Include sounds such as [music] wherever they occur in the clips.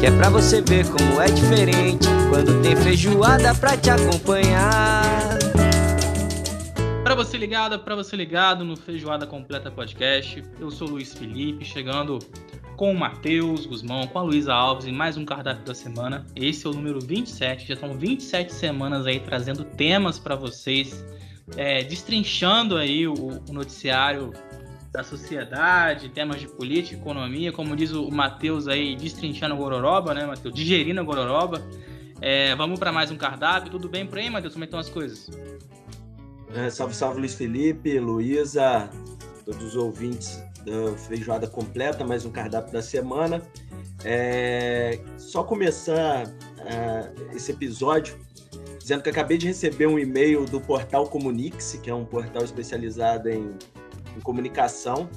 Que é pra você ver como é diferente. Quando tem feijoada pra te acompanhar. Para você ligado, para você ligado no Feijoada Completa Podcast, eu sou Luiz Felipe, chegando com o Matheus Guzmão, com a Luísa Alves em mais um cardápio da semana. Esse é o número 27, já são 27 semanas aí trazendo temas para vocês, é, destrinchando aí o, o, noticiário da sociedade, temas de política, economia, como diz o Matheus aí, destrinchando gororoba, né, Matheus? Digerindo gororoba. É, vamos para mais um cardápio, tudo bem por aí, Matheus? Como é estão as coisas? É, salve, salve Luiz Felipe, Luísa, todos os ouvintes da Feijoada Completa, mais um cardápio da semana. É, só começar uh, esse episódio dizendo que acabei de receber um e-mail do portal Comunix, que é um portal especializado em, em comunicação,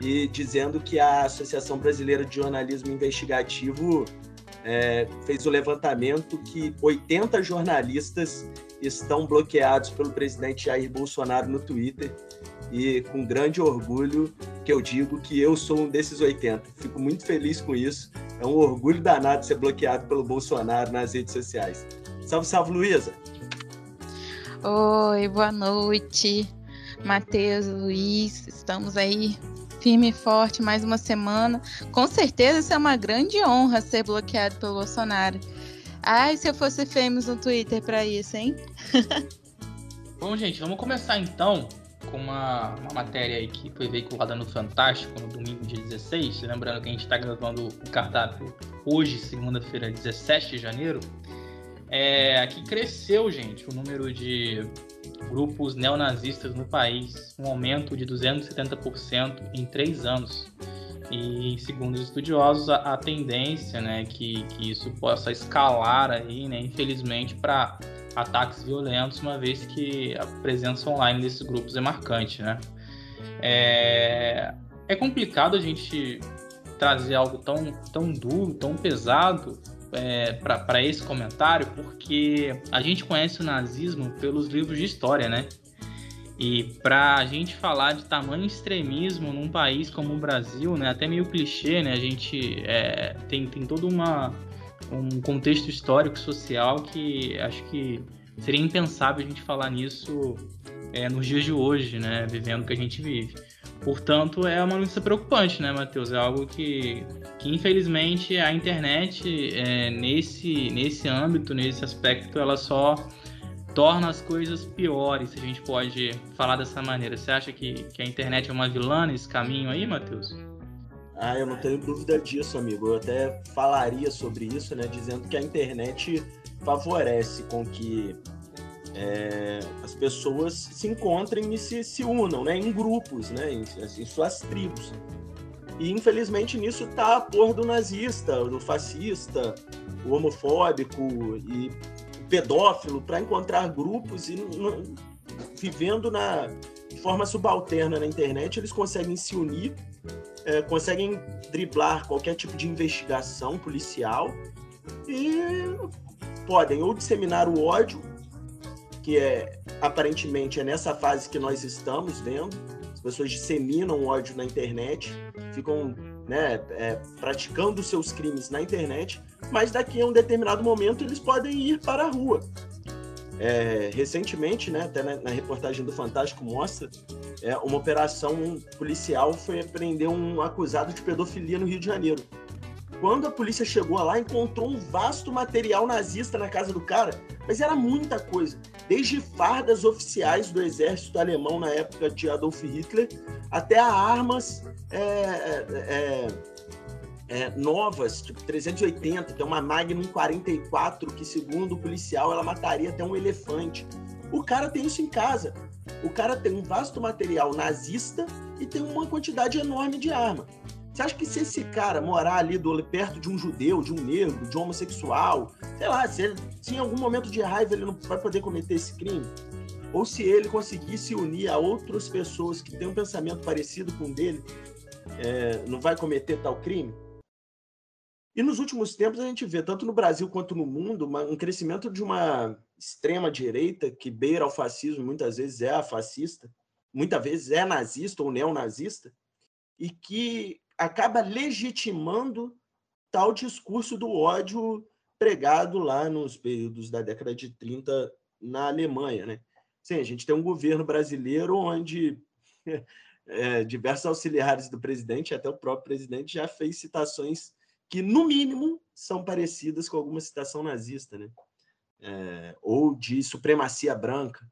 e dizendo que a Associação Brasileira de Jornalismo Investigativo é, fez o levantamento que 80 jornalistas estão bloqueados pelo presidente Jair Bolsonaro no Twitter. E com grande orgulho que eu digo que eu sou um desses 80. Fico muito feliz com isso. É um orgulho danado ser bloqueado pelo Bolsonaro nas redes sociais. Salve, salve, Luísa! Oi, boa noite. Matheus, Luiz, estamos aí firme e forte mais uma semana. Com certeza isso é uma grande honra ser bloqueado pelo Bolsonaro. Ai, se eu fosse famous no Twitter para isso, hein? [laughs] Bom, gente, vamos começar então com uma, uma matéria aí que foi veiculada no Fantástico no domingo, dia 16. Lembrando que a gente está gravando o cardápio hoje, segunda-feira, 17 de janeiro. É, aqui cresceu, gente, o número de grupos neonazistas no país, um aumento de 270% em três anos. E segundo os estudiosos, a, a tendência, né, que, que isso possa escalar aí, né, infelizmente, para ataques violentos, uma vez que a presença online desses grupos é marcante, né? É, é complicado a gente trazer algo tão, tão duro, tão pesado é, para esse comentário, porque a gente conhece o nazismo pelos livros de história, né? E para a gente falar de tamanho extremismo num país como o Brasil, né, até meio clichê, né, a gente é, tem, tem todo uma, um contexto histórico, social que acho que seria impensável a gente falar nisso é, nos dias de hoje, né, vivendo o que a gente vive. Portanto, é uma notícia preocupante, né, Matheus? É algo que, que infelizmente, a internet, é, nesse, nesse âmbito, nesse aspecto, ela só torna as coisas piores, se a gente pode falar dessa maneira. Você acha que, que a internet é uma vilã nesse caminho aí, Matheus? Ah, eu não tenho dúvida disso, amigo. Eu até falaria sobre isso, né? Dizendo que a internet favorece com que é, as pessoas se encontrem e se, se unam, né? Em grupos, né? Em, em suas tribos. E infelizmente nisso está a porra do nazista, do fascista, o homofóbico e pedófilo para encontrar grupos e no, vivendo na de forma subalterna na internet, eles conseguem se unir, é, conseguem driblar qualquer tipo de investigação policial e podem ou disseminar o ódio, que é aparentemente é nessa fase que nós estamos vendo, as pessoas disseminam ódio na internet, ficam né, é, praticando seus crimes na internet, mas daqui a um determinado momento eles podem ir para a rua. É, recentemente, né, até na, na, reportagem do Fantástico mostra, é, uma operação policial foi prender um acusado de pedofilia no Rio de Janeiro. Quando a polícia chegou lá, encontrou um vasto material nazista na casa do cara, mas era muita coisa, desde fardas oficiais do exército alemão na época de Adolf Hitler, até armas é, é, é é, novas, tipo 380, tem uma Magnum 44 que, segundo o policial, ela mataria até um elefante. O cara tem isso em casa. O cara tem um vasto material nazista e tem uma quantidade enorme de arma. Você acha que se esse cara morar ali do, perto de um judeu, de um negro, de um homossexual, sei lá, se, ele, se em algum momento de raiva ele não vai poder cometer esse crime? Ou se ele conseguir se unir a outras pessoas que têm um pensamento parecido com o dele, é, não vai cometer tal crime? E nos últimos tempos a gente vê, tanto no Brasil quanto no mundo, uma, um crescimento de uma extrema direita que beira ao fascismo, muitas vezes é fascista, muitas vezes é nazista ou neonazista, e que acaba legitimando tal discurso do ódio pregado lá nos períodos da década de 30 na Alemanha. Né? Sim, a gente tem um governo brasileiro onde [laughs] é, diversos auxiliares do presidente, até o próprio presidente, já fez citações que, no mínimo, são parecidas com alguma citação nazista, né? É, ou de supremacia branca.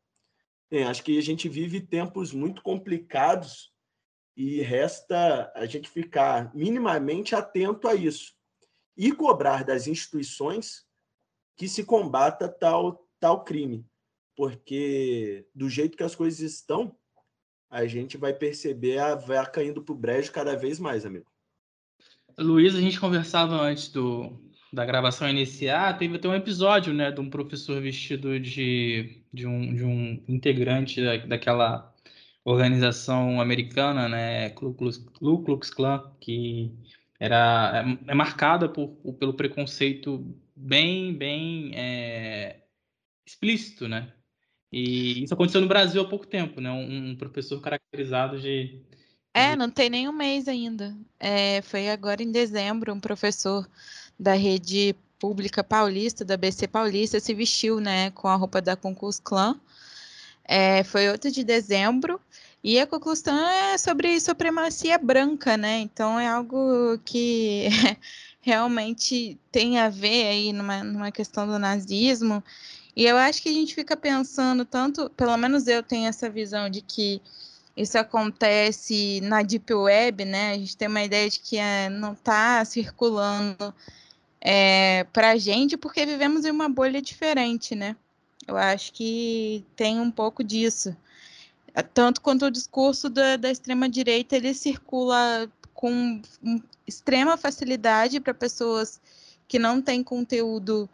É, acho que a gente vive tempos muito complicados e resta a gente ficar minimamente atento a isso e cobrar das instituições que se combata tal, tal crime. Porque, do jeito que as coisas estão, a gente vai perceber a vaca indo para o brejo cada vez mais, amigo. Luiz, a gente conversava antes do, da gravação iniciar, teve até um episódio né, de um professor vestido de, de, um, de um integrante da, daquela organização americana, né, Ku Klux, Ku Klux Klan, que era é, é marcada por, pelo preconceito bem bem é, explícito, né? E isso aconteceu no Brasil há pouco tempo, né? Um, um professor caracterizado de é, não tem nem um mês ainda. É, foi agora em dezembro, um professor da rede pública paulista, da BC Paulista, se vestiu, né, com a roupa da Concurs Clan é, foi 8 de dezembro, e a conclusão é sobre supremacia branca, né? Então é algo que [laughs] realmente tem a ver aí numa, numa questão do nazismo. E eu acho que a gente fica pensando tanto, pelo menos eu tenho essa visão de que isso acontece na Deep Web, né? A gente tem uma ideia de que é, não está circulando é, para a gente porque vivemos em uma bolha diferente, né? Eu acho que tem um pouco disso. Tanto quanto o discurso da, da extrema-direita, ele circula com extrema facilidade para pessoas que não têm conteúdo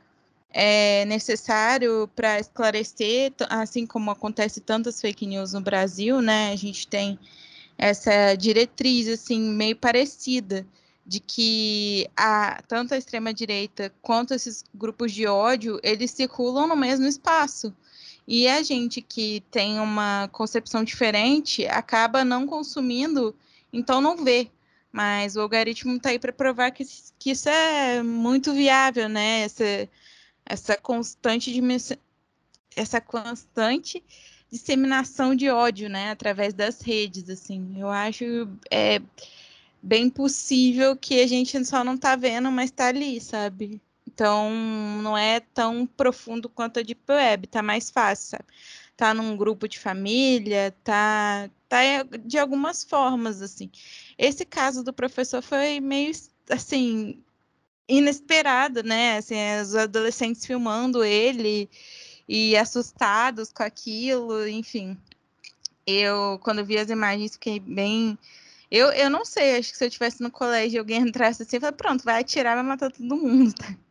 é, necessário para esclarecer, assim como acontece tantas fake news no Brasil, né? A gente tem essa diretriz assim meio parecida de que a, tanto a extrema-direita quanto esses grupos de ódio, eles circulam no mesmo espaço. E a gente que tem uma concepção diferente acaba não consumindo, então não vê. Mas o algoritmo está aí para provar que, que isso é muito viável, né? Essa, essa constante essa constante disseminação de ódio, né? Através das redes, assim. Eu acho é, bem possível que a gente só não tá vendo, mas tá ali, sabe? Então, não é tão profundo quanto a Deep Web, tá mais fácil, sabe? Tá num grupo de família, tá, tá de algumas formas, assim. Esse caso do professor foi meio, assim, inesperado, né? Assim, os adolescentes filmando ele e assustados com aquilo, enfim. Eu, quando vi as imagens, fiquei bem eu, eu não sei, acho que se eu estivesse no colégio e alguém [laughs] entrasse assim, eu falei, pronto, vai atirar, vai matar todo mundo. Tá? [laughs]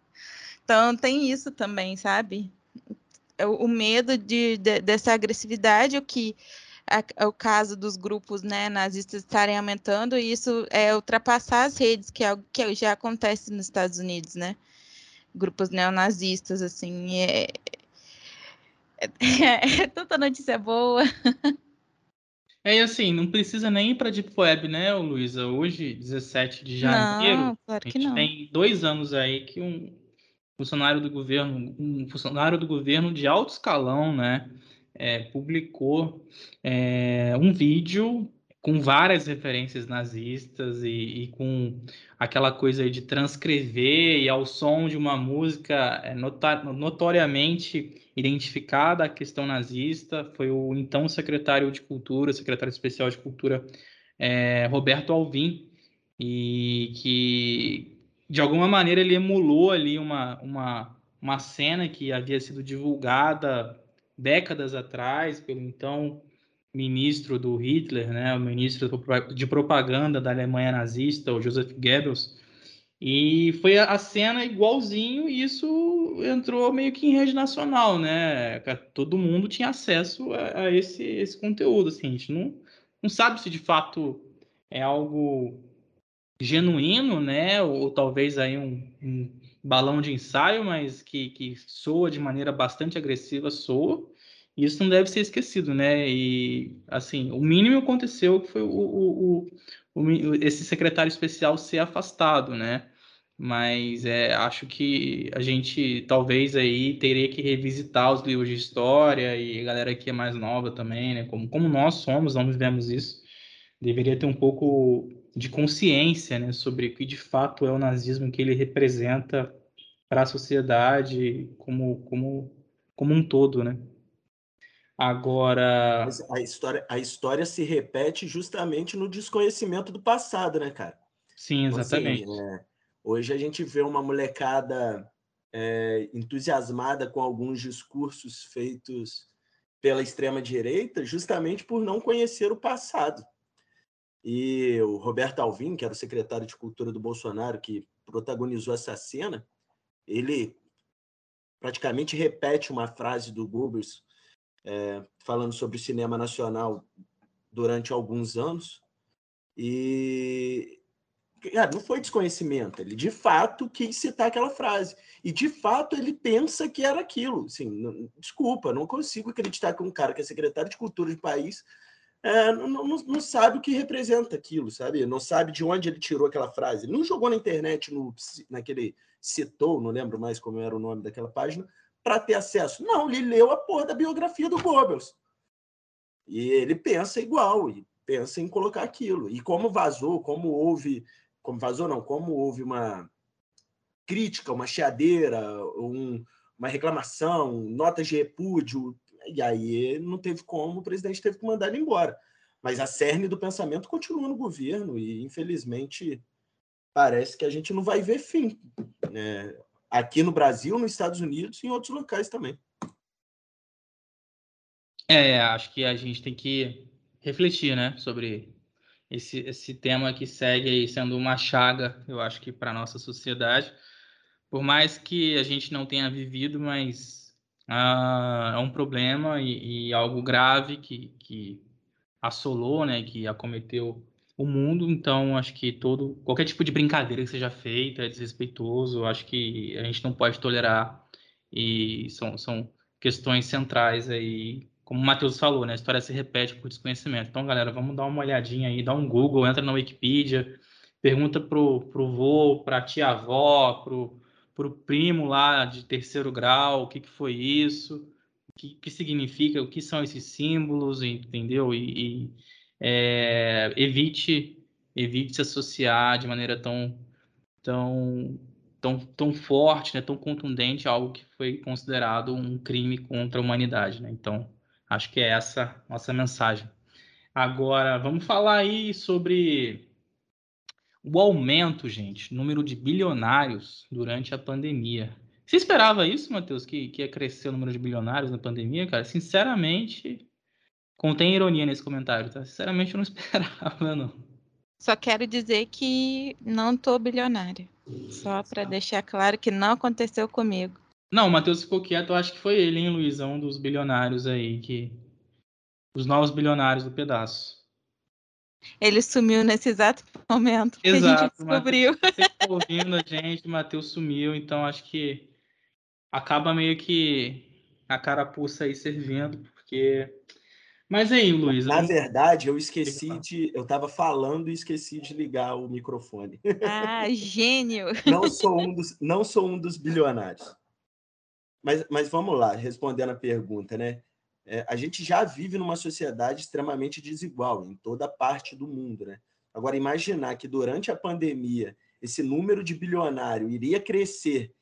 Então tem isso também, sabe? O, o medo de, de, dessa agressividade, o que é o caso dos grupos né, nazistas estarem aumentando, e isso é ultrapassar as redes, que é algo que já acontece nos Estados Unidos, né? Grupos neonazistas, assim, é, é, [laughs] é, é tanta notícia boa. É assim, não precisa nem ir para Deep Web, né, Luísa? Hoje, 17 de janeiro, não, claro a gente tem dois anos aí que um funcionário do governo, um funcionário do governo de alto escalão, né, é, publicou é, um vídeo com várias referências nazistas e, e, com aquela coisa de transcrever e ao som de uma música é, notoriamente identificada a questão nazista. Foi o então secretário de Cultura, secretário especial de Cultura, é, Roberto Alvim, e que de alguma maneira ele emulou ali uma, uma, uma cena que havia sido divulgada décadas atrás pelo então ministro do Hitler, né, o ministro de propaganda da Alemanha nazista, o Joseph Goebbels, e foi a cena igualzinho, e isso entrou meio que em rede nacional, né? Todo mundo tinha acesso a, a esse, esse conteúdo, assim, a gente não, não sabe se de fato é algo genuíno, né? Ou talvez aí um, um balão de ensaio, mas que, que soa de maneira bastante agressiva, soa. Isso não deve ser esquecido, né? E, assim, o mínimo aconteceu que foi o, o, o, o esse secretário especial ser afastado, né? Mas é, acho que a gente talvez aí teria que revisitar os livros de história e a galera que é mais nova também, né? Como, como nós somos, não vivemos isso, deveria ter um pouco de consciência, né? Sobre o que de fato é o nazismo que ele representa para a sociedade como, como, como um todo, né? Agora. Mas a história, a história se repete justamente no desconhecimento do passado, né, cara? Sim, exatamente. Então, assim, é, hoje a gente vê uma molecada é, entusiasmada com alguns discursos feitos pela extrema-direita, justamente por não conhecer o passado. E o Roberto Alvim, que era o secretário de Cultura do Bolsonaro, que protagonizou essa cena, ele praticamente repete uma frase do Goebbels é, falando sobre o cinema nacional durante alguns anos. E cara, não foi desconhecimento, ele de fato quis citar aquela frase. E de fato ele pensa que era aquilo. Assim, não, desculpa, não consigo acreditar que um cara que é secretário de cultura do país é, não, não, não, sabe o que representa aquilo, sabe? Não sabe de onde ele tirou aquela frase. Ele não jogou na internet, no, naquele citou, não lembro mais como era o nome daquela página, para ter acesso. Não, ele leu a porra da biografia do Goebbels. E ele pensa igual, e pensa em colocar aquilo. E como vazou, como houve, como vazou não, como houve uma crítica, uma chiadeira, um, uma reclamação, notas de repúdio, e aí não teve como, o presidente teve que mandar ele embora. Mas a cerne do pensamento continua no governo e, infelizmente, parece que a gente não vai ver fim. Né? Aqui no Brasil, nos Estados Unidos e em outros locais também. É, acho que a gente tem que refletir, né, sobre esse, esse tema que segue sendo uma chaga, eu acho que para nossa sociedade. Por mais que a gente não tenha vivido, mas ah, é um problema e, e, algo grave que, que assolou, né, que acometeu o mundo, então acho que todo qualquer tipo de brincadeira que seja feita é desrespeitoso, acho que a gente não pode tolerar e são, são questões centrais aí, como o Matheus falou, né, a história se repete por desconhecimento. Então, galera, vamos dar uma olhadinha aí, dá um Google, entra na Wikipedia, pergunta pro pro vô, pra tia-avó, pro pro primo lá de terceiro grau, o que que foi isso? O que, que significa, o que são esses símbolos, entendeu? E, e é, evite evite se associar de maneira tão tão tão, tão forte, né, tão contundente a algo que foi considerado um crime contra a humanidade, né? Então, acho que é essa nossa mensagem. Agora, vamos falar aí sobre o aumento, gente, número de bilionários durante a pandemia. Você esperava isso, Matheus, que, que ia crescer o número de bilionários na pandemia, cara? Sinceramente, Contém ironia nesse comentário, tá? Sinceramente, eu não [laughs] esperava, não. Só quero dizer que não tô bilionária. Só para deixar claro que não aconteceu comigo. Não, o Matheus ficou quieto, eu acho que foi ele, hein, Luizão, um dos bilionários aí, que. Os novos bilionários do pedaço. Ele sumiu nesse exato momento que exato, a gente descobriu. Você tá ouvindo a gente, o Matheus sumiu, então acho que acaba meio que a carapuça aí servindo, porque mas aí, Luiz. Na verdade, eu esqueci de. Eu estava falando e esqueci de ligar o microfone. Ah, gênio! [laughs] não, sou um dos, não sou um dos bilionários. Mas, mas vamos lá, respondendo a pergunta, né? É, a gente já vive numa sociedade extremamente desigual em toda parte do mundo, né? Agora, imaginar que durante a pandemia esse número de bilionário iria crescer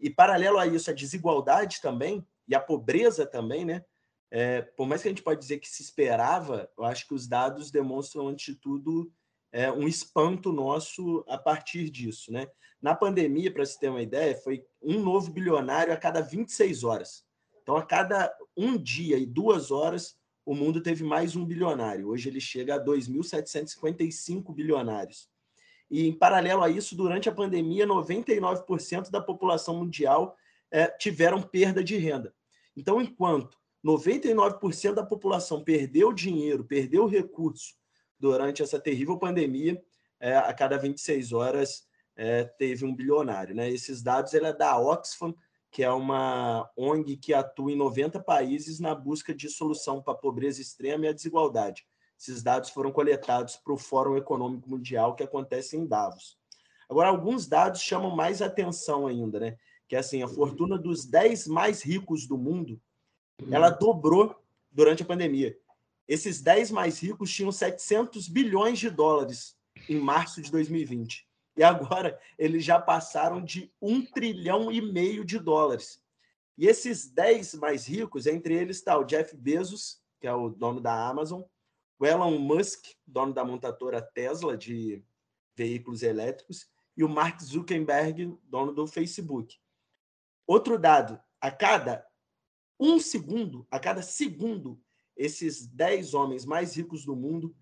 e, paralelo a isso, a desigualdade também e a pobreza também, né? É, por mais que a gente pode dizer que se esperava, eu acho que os dados demonstram, antes de tudo, é, um espanto nosso a partir disso. Né? Na pandemia, para se ter uma ideia, foi um novo bilionário a cada 26 horas. Então, a cada um dia e duas horas, o mundo teve mais um bilionário. Hoje ele chega a 2.755 bilionários. E, em paralelo a isso, durante a pandemia, 99% da população mundial é, tiveram perda de renda. Então, enquanto 99% da população perdeu dinheiro, perdeu recurso durante essa terrível pandemia, é, a cada 26 horas é, teve um bilionário. Né? Esses dados ele é da Oxfam, que é uma ONG que atua em 90 países na busca de solução para a pobreza extrema e a desigualdade. Esses dados foram coletados para o Fórum Econômico Mundial que acontece em Davos. Agora, alguns dados chamam mais atenção ainda, né? Que é assim, a fortuna dos 10 mais ricos do mundo, ela dobrou durante a pandemia. Esses 10 mais ricos tinham 700 bilhões de dólares em março de 2020. E agora eles já passaram de um trilhão e meio de dólares. E esses 10 mais ricos, entre eles está o Jeff Bezos, que é o dono da Amazon, o Elon Musk, dono da montadora Tesla de veículos elétricos, e o Mark Zuckerberg, dono do Facebook. Outro dado, a cada um segundo, a cada segundo, esses 10 homens mais ricos do mundo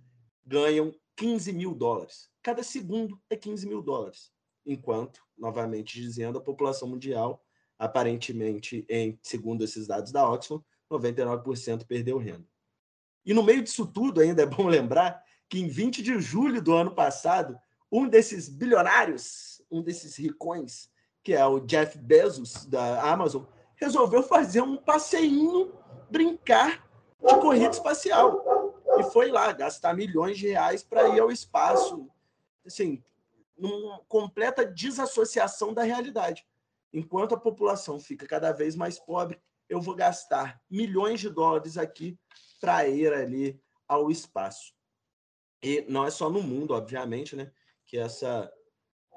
ganham 15 mil dólares. Cada segundo é 15 mil dólares. Enquanto, novamente dizendo, a população mundial, aparentemente, em segundo esses dados da Oxfam, 99% perdeu renda. E no meio disso tudo, ainda é bom [laughs] lembrar que em 20 de julho do ano passado, um desses bilionários, um desses ricões, que é o Jeff Bezos da Amazon, resolveu fazer um passeinho, brincar de corrida espacial. E foi lá gastar milhões de reais para ir ao espaço. Assim, numa completa desassociação da realidade. Enquanto a população fica cada vez mais pobre, eu vou gastar milhões de dólares aqui para ir ali ao espaço. E não é só no mundo, obviamente, né, que essa,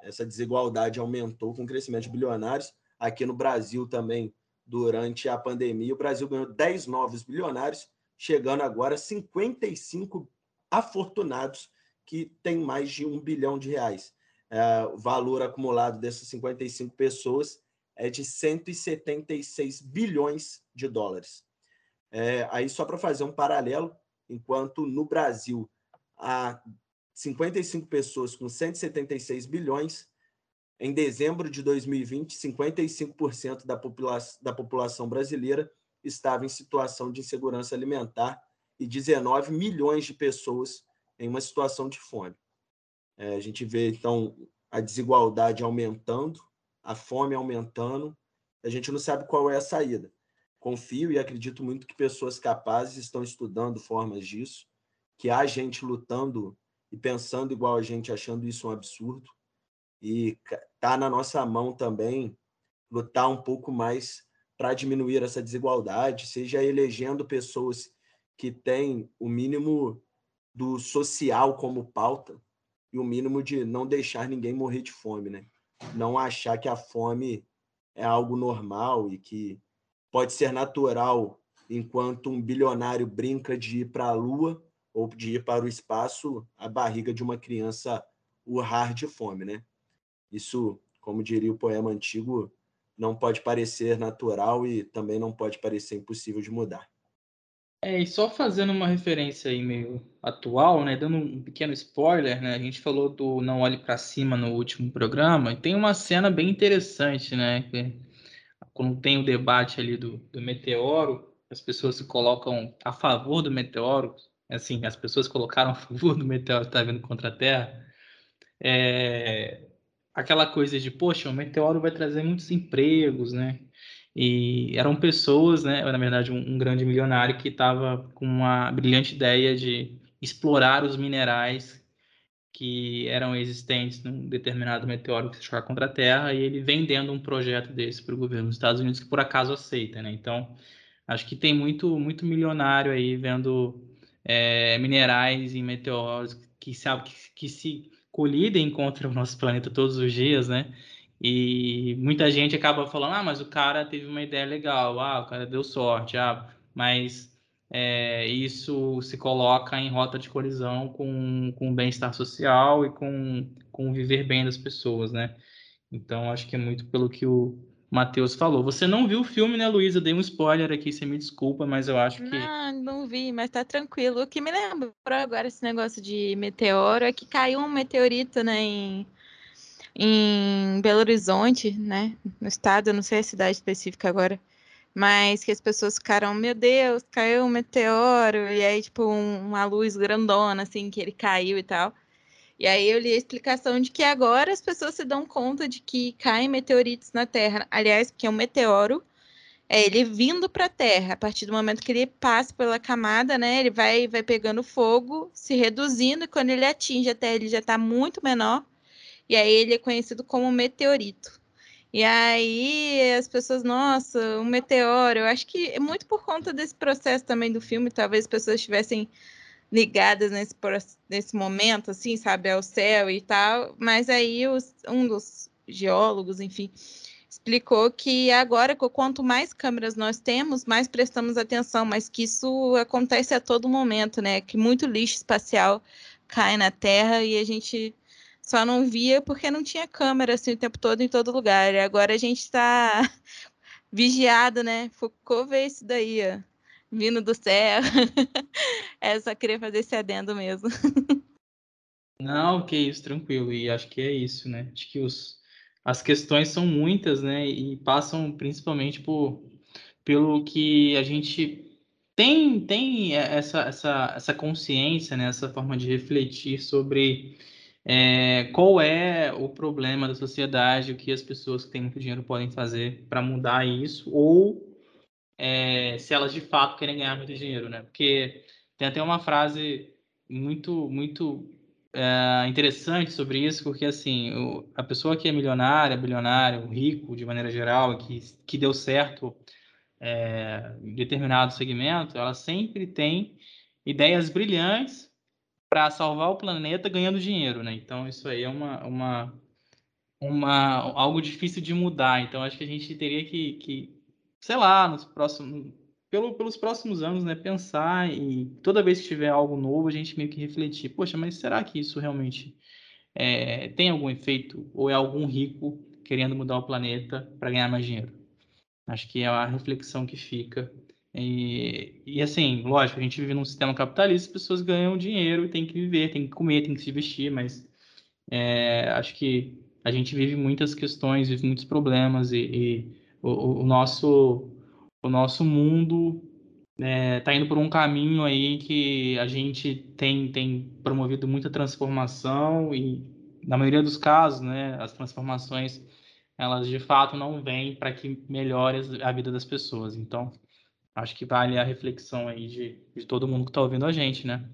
essa desigualdade aumentou com o crescimento de bilionários. Aqui no Brasil também, durante a pandemia, o Brasil ganhou 10 novos bilionários, chegando agora a 55 afortunados que têm mais de um bilhão de reais. É, o valor acumulado dessas 55 pessoas é de 176 bilhões de dólares. É, aí, só para fazer um paralelo, enquanto no Brasil há 55 pessoas com 176 bilhões, em dezembro de 2020, 55% da, popula da população brasileira estava em situação de insegurança alimentar e 19 milhões de pessoas em uma situação de fome. É, a gente vê, então, a desigualdade aumentando, a fome aumentando, a gente não sabe qual é a saída confio e acredito muito que pessoas capazes estão estudando formas disso, que há gente lutando e pensando igual a gente, achando isso um absurdo. E tá na nossa mão também lutar um pouco mais para diminuir essa desigualdade, seja elegendo pessoas que têm o mínimo do social como pauta e o mínimo de não deixar ninguém morrer de fome, né? Não achar que a fome é algo normal e que pode ser natural enquanto um bilionário brinca de ir para a Lua ou de ir para o espaço, a barriga de uma criança urrar de fome, né? Isso, como diria o poema antigo, não pode parecer natural e também não pode parecer impossível de mudar. É, e só fazendo uma referência aí meio atual, né, dando um pequeno spoiler, né, a gente falou do Não Olhe para Cima no último programa, e tem uma cena bem interessante, né, quando tem o debate ali do, do meteoro, as pessoas se colocam a favor do meteoro, assim, as pessoas colocaram a favor do meteoro que está vindo contra a Terra, é, aquela coisa de, poxa, o meteoro vai trazer muitos empregos, né? E eram pessoas, né? Na verdade, um, um grande milionário que estava com uma brilhante ideia de explorar os minerais que eram existentes num determinado meteoro que se chocar contra a Terra e ele vendendo um projeto desse para o governo dos Estados Unidos que por acaso aceita, né? Então, acho que tem muito muito milionário aí vendo é, minerais e meteoros que se, que, que se colidem contra o nosso planeta todos os dias, né? E muita gente acaba falando, ah, mas o cara teve uma ideia legal, ah, o cara deu sorte, ah, mas é, isso se coloca em rota de colisão com, com o bem-estar social e com, com o viver bem das pessoas, né? Então, acho que é muito pelo que o, Matheus falou. Você não viu o filme, né, Luísa? Dei um spoiler aqui, você me desculpa, mas eu acho que. Não, não vi, mas tá tranquilo. O que me lembrou agora esse negócio de meteoro é que caiu um meteorito, né, em, em Belo Horizonte, né, no estado, eu não sei a cidade específica agora, mas que as pessoas ficaram, meu Deus, caiu um meteoro, e aí, tipo, um, uma luz grandona, assim, que ele caiu e tal. E aí eu li a explicação de que agora as pessoas se dão conta de que caem meteoritos na Terra. Aliás, porque é um meteoro, é ele vindo para a Terra. A partir do momento que ele passa pela camada, né, ele vai, vai pegando fogo, se reduzindo, e quando ele atinge a Terra, ele já está muito menor. E aí ele é conhecido como meteorito. E aí as pessoas, nossa, um meteoro. Eu acho que é muito por conta desse processo também do filme, talvez as pessoas estivessem ligadas nesse, nesse momento, assim, sabe, ao céu e tal. Mas aí os, um dos geólogos, enfim, explicou que agora, quanto mais câmeras nós temos, mais prestamos atenção, mas que isso acontece a todo momento, né? Que muito lixo espacial cai na Terra e a gente só não via porque não tinha câmera assim o tempo todo em todo lugar. E agora a gente está [laughs] vigiado, né? Foucault vê isso daí, ó vindo do céu. [laughs] é, só queria fazer esse adendo mesmo. [laughs] Não, que isso, tranquilo. E acho que é isso, né? Acho que os, as questões são muitas, né? E passam principalmente por, pelo que a gente tem, tem essa, essa, essa consciência, né? essa forma de refletir sobre é, qual é o problema da sociedade, o que as pessoas que têm muito dinheiro podem fazer para mudar isso, ou é, se elas de fato querem ganhar muito dinheiro, né? Porque tem até uma frase muito, muito é, interessante sobre isso, porque assim, o, a pessoa que é milionária, bilionária, rico de maneira geral, que, que deu certo é, em determinado segmento, ela sempre tem ideias brilhantes para salvar o planeta ganhando dinheiro, né? Então isso aí é uma, uma, uma algo difícil de mudar. Então acho que a gente teria que, que sei lá, nos próximos, pelo, pelos próximos anos, né, pensar e toda vez que tiver algo novo, a gente meio que refletir, poxa, mas será que isso realmente é, tem algum efeito ou é algum rico querendo mudar o planeta para ganhar mais dinheiro? Acho que é a reflexão que fica. E, e, assim, lógico, a gente vive num sistema capitalista, as pessoas ganham dinheiro e tem que viver, tem que comer, tem que se vestir, mas é, acho que a gente vive muitas questões, vive muitos problemas e, e o, o nosso o nosso mundo está é, tá indo por um caminho aí que a gente tem, tem promovido muita transformação e na maioria dos casos, né, as transformações elas de fato não vêm para que melhore a vida das pessoas. Então, acho que vale a reflexão aí de, de todo mundo que está ouvindo a gente, né?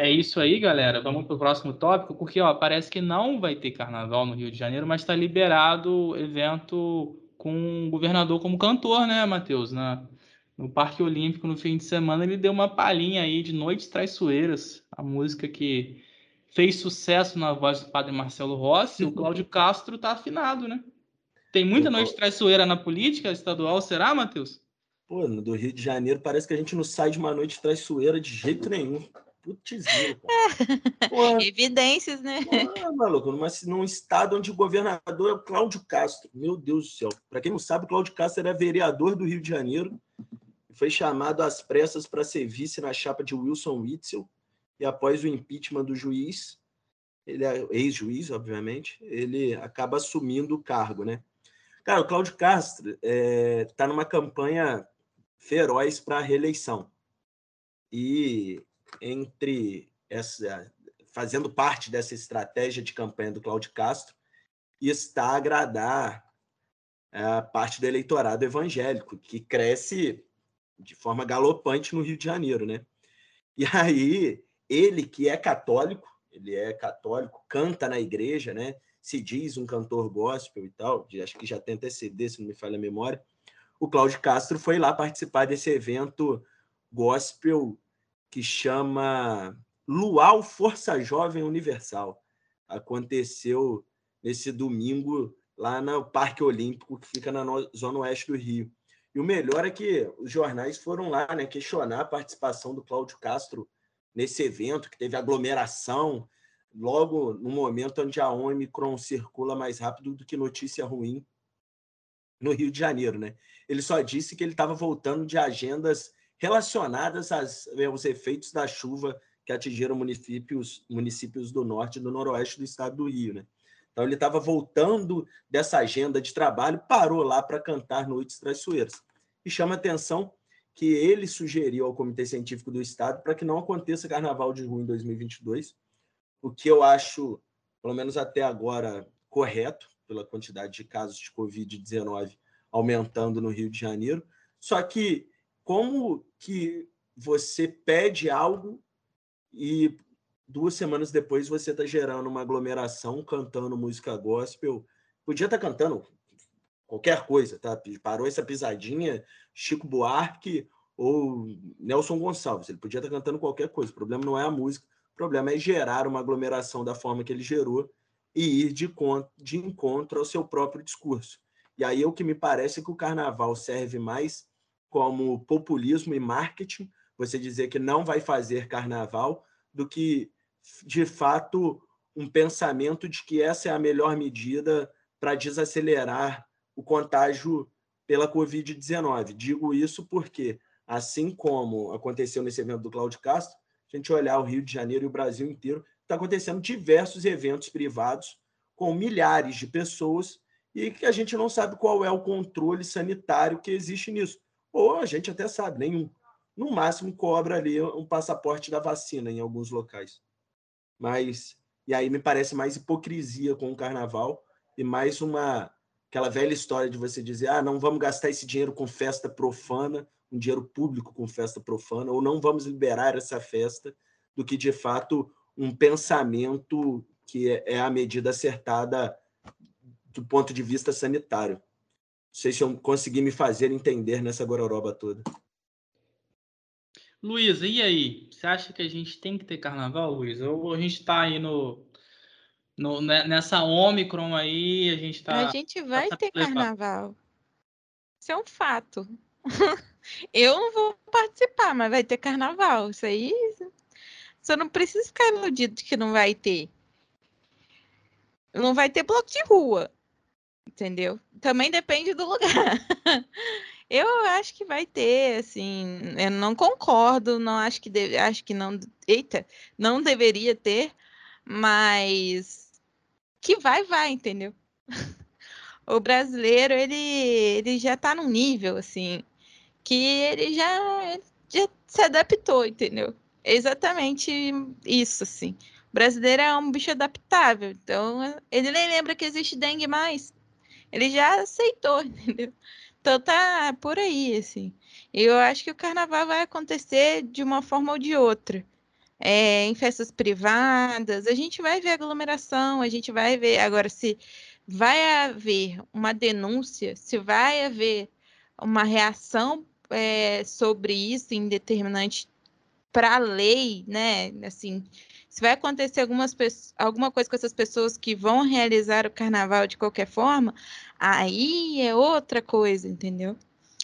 É isso aí, galera. Vamos para o próximo tópico, porque ó, parece que não vai ter carnaval no Rio de Janeiro, mas está liberado evento com um governador como cantor, né, Matheus? Na, no Parque Olímpico, no fim de semana, ele deu uma palhinha aí de Noites Traiçoeiras, a música que fez sucesso na voz do padre Marcelo Rossi. O Cláudio [laughs] Castro tá afinado, né? Tem muita noite traiçoeira na política estadual, será, Matheus? Pô, no do Rio de Janeiro parece que a gente não sai de uma noite traiçoeira de jeito nenhum. Putz, [laughs] Evidências, né? Porra, maluco, numa, num estado onde o governador é o Cláudio Castro. Meu Deus do céu. Para quem não sabe, o Cláudio Castro era vereador do Rio de Janeiro. Foi chamado às pressas para ser vice na chapa de Wilson Witzel. E após o impeachment do juiz, ele é ex-juiz, obviamente, ele acaba assumindo o cargo, né? Cara, o Cláudio Castro está é, tá numa campanha feroz para a reeleição. E entre essa fazendo parte dessa estratégia de campanha do Cláudio Castro está agradar a parte do eleitorado evangélico que cresce de forma galopante no Rio de Janeiro, né? E aí ele que é católico, ele é católico, canta na igreja, né? Se diz um cantor gospel e tal, acho que já tem até CD, se não me falha a memória. O Cláudio Castro foi lá participar desse evento gospel que chama Luau Força Jovem Universal. Aconteceu nesse domingo lá no Parque Olímpico, que fica na zona oeste do Rio. E o melhor é que os jornais foram lá né, questionar a participação do Cláudio Castro nesse evento, que teve aglomeração, logo no momento onde a Omicron circula mais rápido do que notícia ruim no Rio de Janeiro, né? Ele só disse que ele estava voltando de agendas relacionadas às, aos efeitos da chuva que atingiram municípios, municípios do norte e do noroeste do estado do Rio, né? Então ele estava voltando dessa agenda de trabalho, parou lá para cantar Noites Traiçoeiras. E chama atenção que ele sugeriu ao Comitê Científico do Estado para que não aconteça Carnaval de Rua em 2022, o que eu acho, pelo menos até agora, correto, pela quantidade de casos de Covid-19 aumentando no Rio de Janeiro. Só que como que você pede algo e duas semanas depois você está gerando uma aglomeração cantando música gospel? Podia estar tá cantando qualquer coisa, tá? Parou essa pisadinha, Chico Buarque ou Nelson Gonçalves. Ele podia estar cantando qualquer coisa. O problema não é a música, o problema é gerar uma aglomeração da forma que ele gerou e ir de, de encontro ao seu próprio discurso. E aí o que me parece é que o carnaval serve mais como populismo e marketing, você dizer que não vai fazer carnaval, do que de fato um pensamento de que essa é a melhor medida para desacelerar o contágio pela Covid-19. Digo isso porque, assim como aconteceu nesse evento do Cláudio Castro, a gente olhar o Rio de Janeiro e o Brasil inteiro, está acontecendo diversos eventos privados com milhares de pessoas e que a gente não sabe qual é o controle sanitário que existe nisso. Ou a gente até sabe, nenhum. No máximo cobra ali um passaporte da vacina em alguns locais. Mas e aí me parece mais hipocrisia com o carnaval e mais uma aquela velha história de você dizer, ah, não vamos gastar esse dinheiro com festa profana, um dinheiro público com festa profana, ou não vamos liberar essa festa, do que de fato um pensamento que é, é a medida acertada do ponto de vista sanitário. Não sei se eu consegui me fazer entender nessa gororoba toda. Luísa, e aí? Você acha que a gente tem que ter carnaval, Luísa? Ou a gente está aí no, no, né, nessa Omicron aí, a gente tá. A gente vai tá ter carnaval. Isso é um fato. [laughs] Eu não vou participar, mas vai ter carnaval. Isso aí. Você não precisa ficar iludido de que não vai ter. Não vai ter bloco de rua. Entendeu? Também depende do lugar. [laughs] Eu acho que vai ter, assim, eu não concordo, não acho que deve, acho que não, eita, não deveria ter, mas que vai, vai, entendeu? [laughs] o brasileiro, ele, ele já tá num nível, assim, que ele já, já se adaptou, entendeu? É exatamente isso, assim. O brasileiro é um bicho adaptável, então ele nem lembra que existe dengue mais. Ele já aceitou, [laughs] entendeu? Então tá por aí, assim. Eu acho que o carnaval vai acontecer de uma forma ou de outra é, em festas privadas, a gente vai ver aglomeração, a gente vai ver. Agora, se vai haver uma denúncia, se vai haver uma reação é, sobre isso em determinante para a lei, né? Assim, se vai acontecer algumas alguma coisa com essas pessoas que vão realizar o carnaval de qualquer forma, aí é outra coisa, entendeu?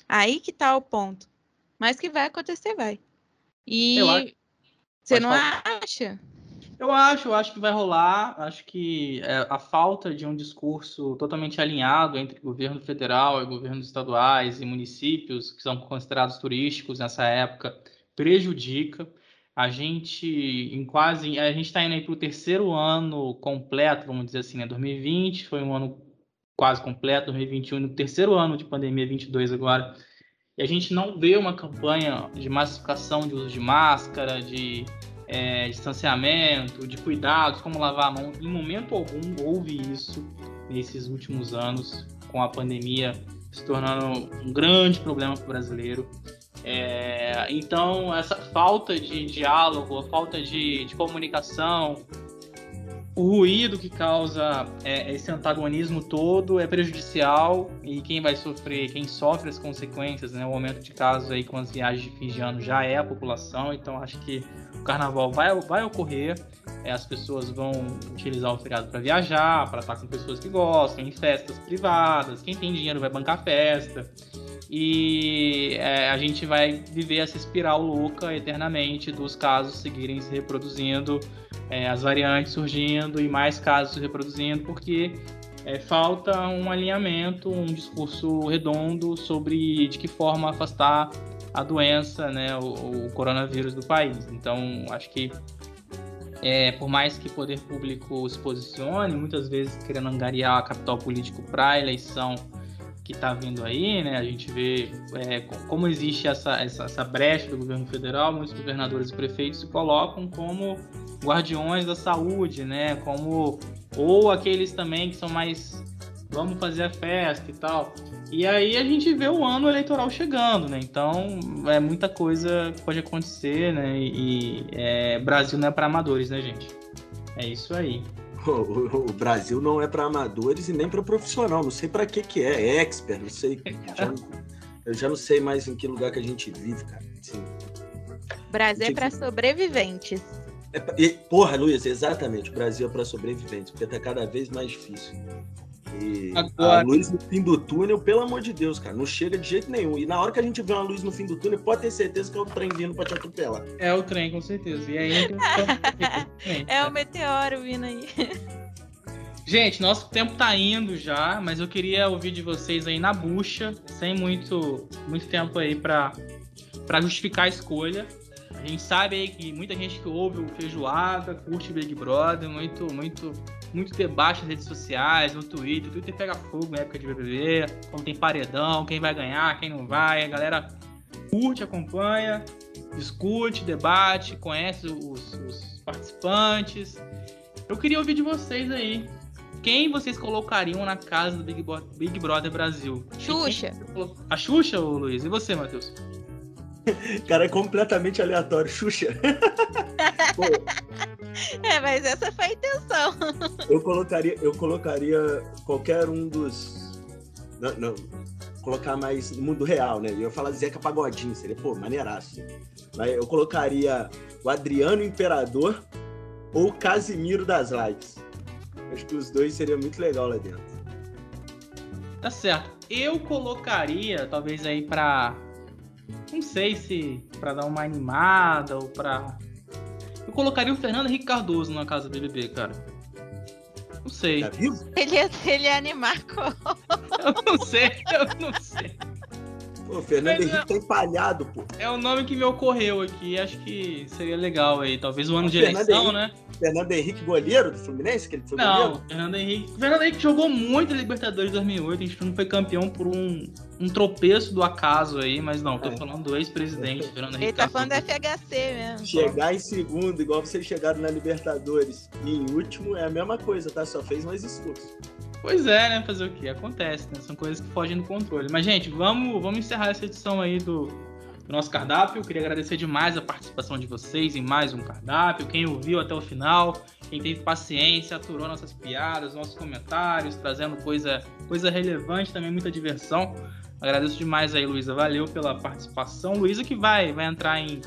Aí que tá o ponto. Mas que vai acontecer, vai. E você não falar. acha? Eu acho, eu acho que vai rolar. Acho que é, a falta de um discurso totalmente alinhado entre governo federal e governos estaduais e municípios, que são considerados turísticos nessa época, prejudica. A gente, em quase. A gente está indo aí para o terceiro ano completo, vamos dizer assim, né? 2020 foi um ano quase completo, 2021, no terceiro ano de pandemia, 22 agora e a gente não vê uma campanha de massificação de uso de máscara, de é, distanciamento, de cuidados, como lavar a mão. Em momento algum houve isso nesses últimos anos, com a pandemia se tornando um grande problema para o brasileiro. É, então, essa falta de diálogo, a falta de, de comunicação, o ruído que causa é, esse antagonismo todo é prejudicial e quem vai sofrer, quem sofre as consequências, né, o aumento de casos aí com as viagens de fim de ano já é a população, então acho que o carnaval vai, vai ocorrer, é, as pessoas vão utilizar o feriado para viajar, para estar com pessoas que gostam, em festas privadas, quem tem dinheiro vai bancar festa e é, a gente vai viver essa espiral louca eternamente dos casos seguirem se reproduzindo é, as variantes surgindo e mais casos se reproduzindo, porque é, falta um alinhamento, um discurso redondo sobre de que forma afastar a doença, né, o, o coronavírus do país. Então, acho que é, por mais que o poder público se posicione, muitas vezes querendo angariar capital político para a eleição que está vindo aí, né? A gente vê é, como existe essa, essa, essa, brecha do governo federal, muitos governadores e prefeitos se colocam como guardiões da saúde, né? Como ou aqueles também que são mais vamos fazer a festa e tal. E aí a gente vê o ano eleitoral chegando, né? Então é muita coisa que pode acontecer, né? E é, Brasil não é para amadores, né, gente? É isso aí. [laughs] O, o, Brasil não é para amadores e nem para profissional. Não sei para que que é. É expert, não sei. Já, eu já não sei mais em que lugar que a gente vive, cara. Assim, Brasil é para sobreviventes. É, e, porra, Luiz, exatamente. O Brasil é para sobreviventes, porque tá cada vez mais difícil. E Agora... a luz no fim do túnel, pelo amor de Deus, cara, não chega de jeito nenhum. E na hora que a gente vê uma luz no fim do túnel, pode ter certeza que é o trem vindo pra te atropelar. É o trem, com certeza. E aí [laughs] É o meteoro vindo aí. [laughs] Gente, nosso tempo tá indo já, mas eu queria ouvir de vocês aí na bucha, sem muito, muito tempo aí pra, pra justificar a escolha. A gente sabe aí que muita gente que ouve o Feijoada curte Big Brother, muito, muito muito debate nas redes sociais, no Twitter. O Twitter pega fogo na época de BBB, quando tem paredão, quem vai ganhar, quem não vai. A galera curte, acompanha, discute, debate, conhece os, os participantes. Eu queria ouvir de vocês aí. Quem vocês colocariam na casa do Big, Bo Big Brother Brasil? Xuxa. A Xuxa, ô Luiz? E você, Matheus? [laughs] Cara, é completamente aleatório. Xuxa. [laughs] É, mas essa foi a intenção. Eu colocaria, eu colocaria qualquer um dos. Não, não, colocar mais no mundo real, né? Eu ia falar Zeca Pagodinho, seria, pô, maneiraço. Mas eu colocaria o Adriano Imperador ou o Casimiro das Lives. Acho que os dois seriam muito legal lá dentro. Tá certo. Eu colocaria, talvez aí pra. Não sei se pra dar uma animada ou pra eu colocaria o Fernando Henrique Cardoso na casa do BBB, cara. Não sei. Tá vivo? Ele ia, ele ia animar como? Eu não sei, eu não sei. Pô, o Fernando Henrique é, tá empalhado, pô. É o nome que me ocorreu aqui. Acho que seria legal aí. Talvez o ano o de Fernando eleição, Henrique, né? Fernando Henrique, goleiro do Fluminense? Que ele foi não, goleiro? Fernando Henrique. Fernando Henrique jogou muito em Libertadores 2008. A gente não foi campeão por um, um tropeço do acaso aí, mas não, tô é. falando do ex-presidente, [laughs] Fernando Henrique. Ele tá falando do FHC mesmo. Chegar em segundo, igual vocês chegaram na Libertadores, e em último é a mesma coisa, tá? Só fez mais esforço. Pois é, né? Fazer o quê? Acontece, né? São coisas que fogem do controle. Mas, gente, vamos, vamos encerrar essa edição aí do, do nosso cardápio. Queria agradecer demais a participação de vocês em mais um cardápio. Quem ouviu até o final, quem teve paciência, aturou nossas piadas, nossos comentários, trazendo coisa, coisa relevante, também muita diversão. Agradeço demais aí, Luísa. Valeu pela participação. Luísa que vai, vai entrar em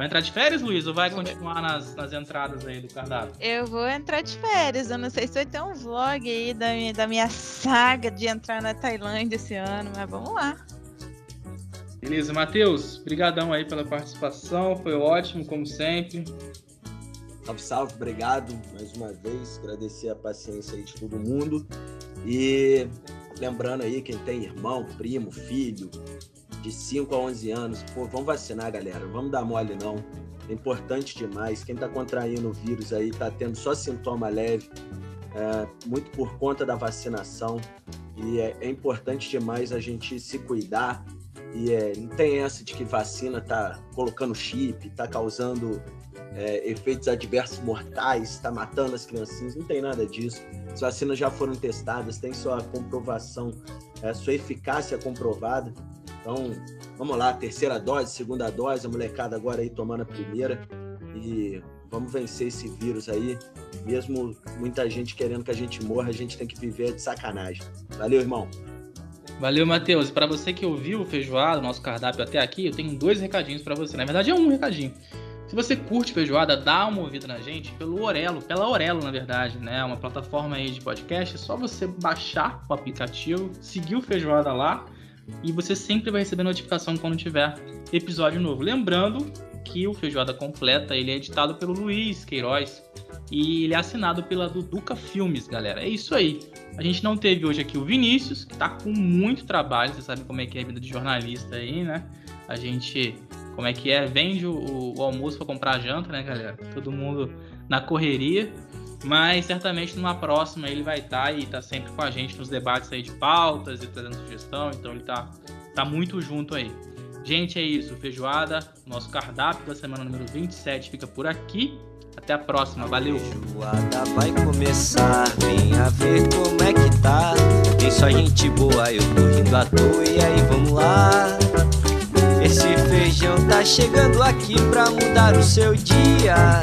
Vai entrar de férias, Luiz, ou vai continuar nas, nas entradas aí do cardápio? Eu vou entrar de férias. Eu não sei se vai ter um vlog aí da minha, da minha saga de entrar na Tailândia esse ano, mas vamos lá. Beleza, Matheus, brigadão aí pela participação, foi ótimo, como sempre. Salve, salve, obrigado mais uma vez, agradecer a paciência aí de todo mundo. E lembrando aí, quem tem irmão, primo, filho, de 5 a 11 anos, pô, vamos vacinar, galera. Vamos dar mole, não. É importante demais. Quem está contraindo o vírus aí está tendo só sintoma leve, é, muito por conta da vacinação. E é, é, importante demais a gente se cuidar. E é, não tem essa de que vacina tá colocando chip, tá causando é, efeitos adversos mortais, está matando as criancinhas, não tem nada disso. As vacinas já foram testadas, tem sua comprovação, é, sua eficácia comprovada. Então, vamos lá, terceira dose, segunda dose, a molecada agora aí tomando a primeira e vamos vencer esse vírus aí. Mesmo muita gente querendo que a gente morra, a gente tem que viver de sacanagem. Valeu, irmão. Valeu, Matheus. Para você que ouviu o feijoada, nosso cardápio até aqui, eu tenho dois recadinhos para você. Na verdade, é um recadinho. Se você curte feijoada, dá uma ouvida na gente pelo Orelo, pela Orelo, na verdade, né? Uma plataforma aí de podcast. É só você baixar o aplicativo, seguir o feijoada lá e você sempre vai receber notificação quando tiver episódio novo. Lembrando que o Feijoada Completa ele é editado pelo Luiz Queiroz e ele é assinado pela Duduca Filmes, galera. É isso aí. A gente não teve hoje aqui o Vinícius, que tá com muito trabalho, você sabe como é que é a vida de jornalista aí, né? A gente, como é que é, vende o, o almoço para comprar janta, né, galera? Todo mundo na correria. Mas certamente numa próxima ele vai estar tá e tá sempre com a gente nos debates aí de pautas e trazendo sugestão, então ele tá, tá muito junto aí. Gente, é isso. Feijoada, nosso cardápio da semana número 27 fica por aqui. Até a próxima, valeu! Feijoada vai começar, venha ver como é que tá. Tem só gente boa, eu tô rindo à toa, e aí vamos lá. Esse feijão tá chegando aqui pra mudar o seu dia.